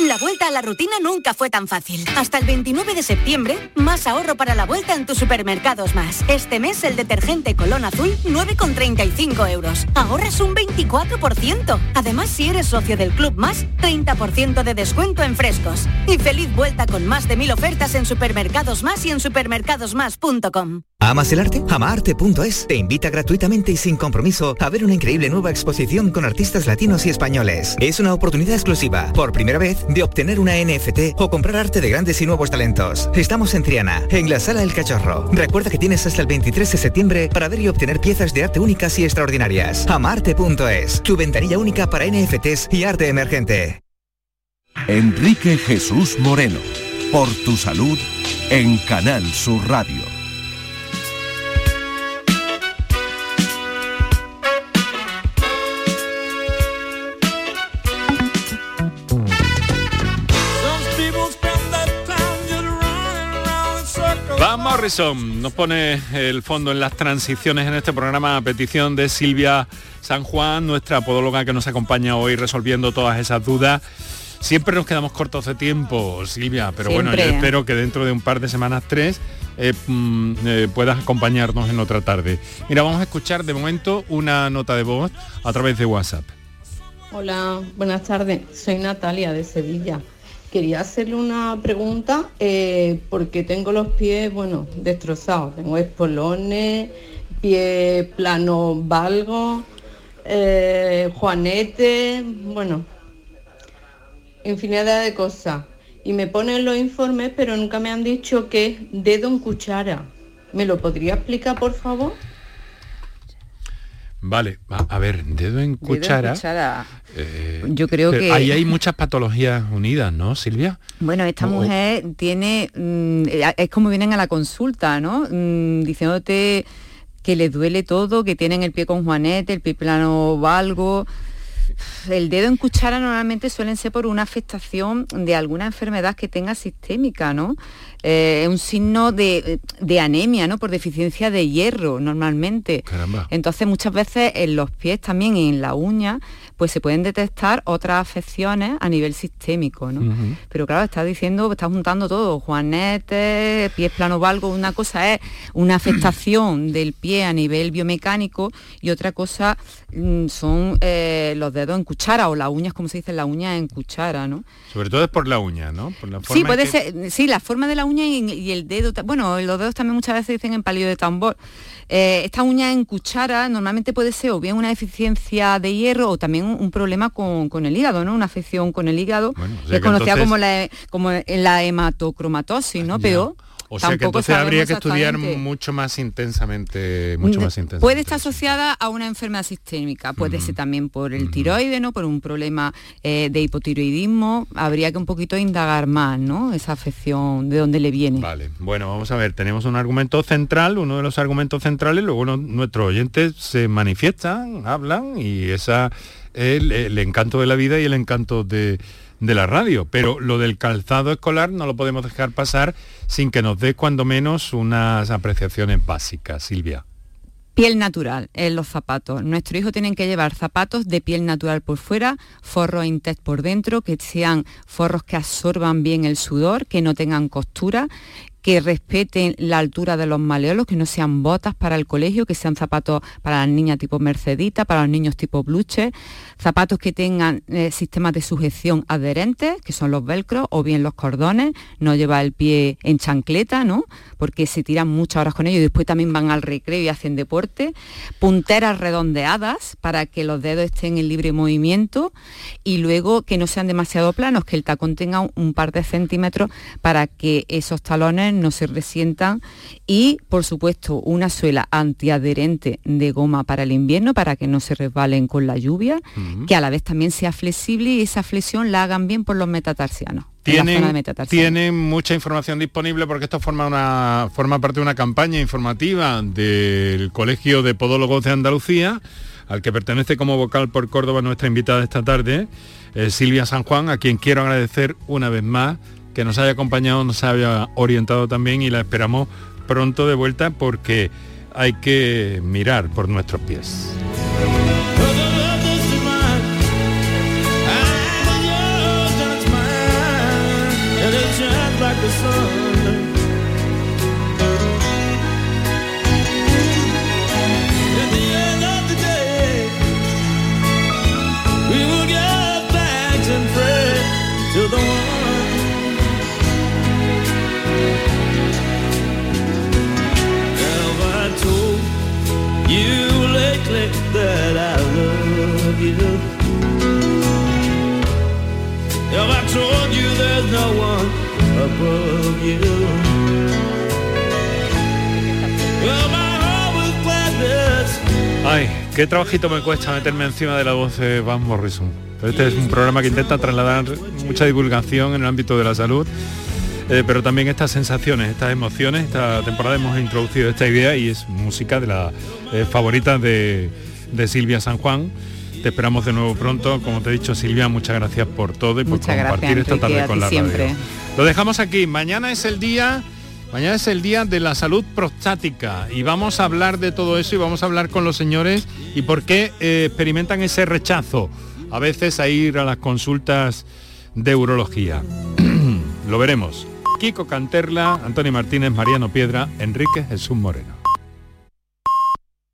La vuelta a la rutina nunca fue tan fácil. Hasta el 29 de septiembre, más ahorro para la vuelta en tus supermercados más. Este mes el detergente Colón Azul 9,35 euros. Ahorras un 24%. Además, si eres socio del Club Más, 30% de descuento en frescos. Y feliz vuelta con más de mil ofertas en supermercados más y en supermercadosmás.com. ¿Amas el arte? Amaarte.es te invita gratuitamente y sin compromiso a ver una increíble nueva exposición con artistas latinos y españoles. Es una oportunidad exclusiva, por primera vez, de obtener una NFT o comprar arte de grandes y nuevos talentos. Estamos en Triana, en la Sala El Cachorro. Recuerda que tienes hasta el 23 de septiembre para ver y obtener piezas de arte únicas y extraordinarias. Amarte.es, tu ventanilla única para NFTs y arte emergente. Enrique Jesús Moreno, por tu salud, en Canal Sur Radio. Van Morrison nos pone el fondo en las transiciones en este programa a petición de Silvia San Juan, nuestra podóloga que nos acompaña hoy resolviendo todas esas dudas. Siempre nos quedamos cortos de tiempo, Silvia, pero bueno, yo espero que dentro de un par de semanas, tres, eh, mm, eh, puedas acompañarnos en otra tarde. Mira, vamos a escuchar de momento una nota de voz a través de WhatsApp. Hola, buenas tardes. Soy Natalia de Sevilla. Quería hacerle una pregunta eh, porque tengo los pies, bueno, destrozados. Tengo espolones, pie plano valgo, eh, juanete, bueno, infinidad de cosas. Y me ponen los informes, pero nunca me han dicho que es dedo en cuchara. ¿Me lo podría explicar, por favor? Vale, a ver, dedo en cuchara. cuchara. eh, Yo creo que- Ahí hay muchas patologías unidas, ¿no, Silvia? Bueno, esta O- mujer tiene, mm, eh, es como vienen a la consulta, ¿no? Mm, diciéndote que les duele todo, que tienen el pie con juanete, el pie plano valgo. El dedo en cuchara normalmente suelen ser por una afectación de alguna enfermedad que tenga sistémica, ¿no? Eh, Es un signo de, de anemia, ¿no? Por deficiencia de hierro, normalmente. Caramba. Entonces muchas veces en los pies también y en la uña pues se pueden detectar otras afecciones a nivel sistémico, ¿no? Pero claro, está diciendo, está juntando todo, juanetes, pies plano valgo, una cosa es una afectación del pie a nivel biomecánico y otra cosa mm, son eh, los dedos en cuchara o las uñas, como se dice, las uñas en cuchara, ¿no? Sobre todo es por la uña, ¿no? Por la forma Sí, puede que- ser, sí, la forma de la uña y, y el dedo, bueno, los dedos también muchas veces dicen en palillo de tambor. Eh, esta uña en cuchara normalmente puede ser o bien una deficiencia de hierro o también un, un problema con, con el hígado, ¿no? Una afección con el hígado, o sea que es conocida entonces- como la, como la hematocromatosis, ¿no? Pero O sea que entonces habría que estudiar mucho más intensamente, mucho más intensamente. Puede estar asociada a una enfermedad sistémica, puede ser también por el tiroide, ¿no? Por un problema eh, de hipotiroidismo. Habría que un poquito indagar más, ¿no? Esa afección, de dónde le viene. Vale, bueno, vamos a ver, tenemos un argumento central, uno de los argumentos centrales, luego no- nuestros oyentes se manifiestan, hablan y esa es el, encanto de la vida y el encanto de, de la radio. Pero lo del calzado escolar no lo podemos dejar pasar sin que nos dé cuando menos unas apreciaciones básicas, Silvia. Piel natural en los zapatos. Nuestro hijo tienen que llevar zapatos de piel natural por fuera, forros Intec por dentro, que sean forros que absorban bien el sudor, que no tengan costura, que respeten la altura de los maleolos, que no sean botas para el colegio, que sean zapatos para las niñas tipo Mercedita, para los niños tipo Bluche, zapatos que tengan eh, sistemas de sujeción adherentes, que son los velcros, o bien los cordones, no llevar el pie en chancleta, ¿no? Porque se tiran muchas horas con ellos y después también van al recreo y hacen deporte, punteras redondeadas para que los dedos estén en libre movimiento y luego que no sean demasiado planos, que el tacón tenga un, par de centímetros para que esos talones no se resientan. Y por supuesto una suela antiadherente de goma para el invierno para que no se resbalen con la lluvia, que a la vez también sea flexible y esa flexión la hagan bien por los metatarsianos. Tienen, mucha información disponible porque esto forma, una, forma parte de una campaña informativa del Colegio de Podólogos de Andalucía, al que pertenece como vocal por Córdoba nuestra invitada esta tarde, eh, Silvia San Juan, a quien quiero agradecer una vez más que nos haya acompañado, nos haya orientado también y la esperamos pronto de vuelta porque hay que mirar por nuestros pies. Told you lately that I love you? I told you there's no one above you? Ay, qué trabajito me cuesta meterme encima de la voz de Van Morrison. Este es un programa que intenta trasladar mucha divulgación en el ámbito de la salud, eh, pero también estas sensaciones, estas emociones. Esta temporada hemos introducido esta idea y es música de la eh, favorita de, de Silvia San Juan. Te esperamos de nuevo pronto. Como te he dicho, Silvia, muchas gracias por todo y por Muchas gracias, compartir esta tarde con la siempre. radio. Lo dejamos aquí. Mañana es el día Mañana es el día de la salud prostática y vamos a hablar de todo eso y vamos a hablar con los señores y por qué eh, experimentan ese rechazo a veces a ir a las consultas de urología. Lo veremos. Kiko Canterla, Antonio Martínez, Mariano Piedra, Enrique Jesús Moreno.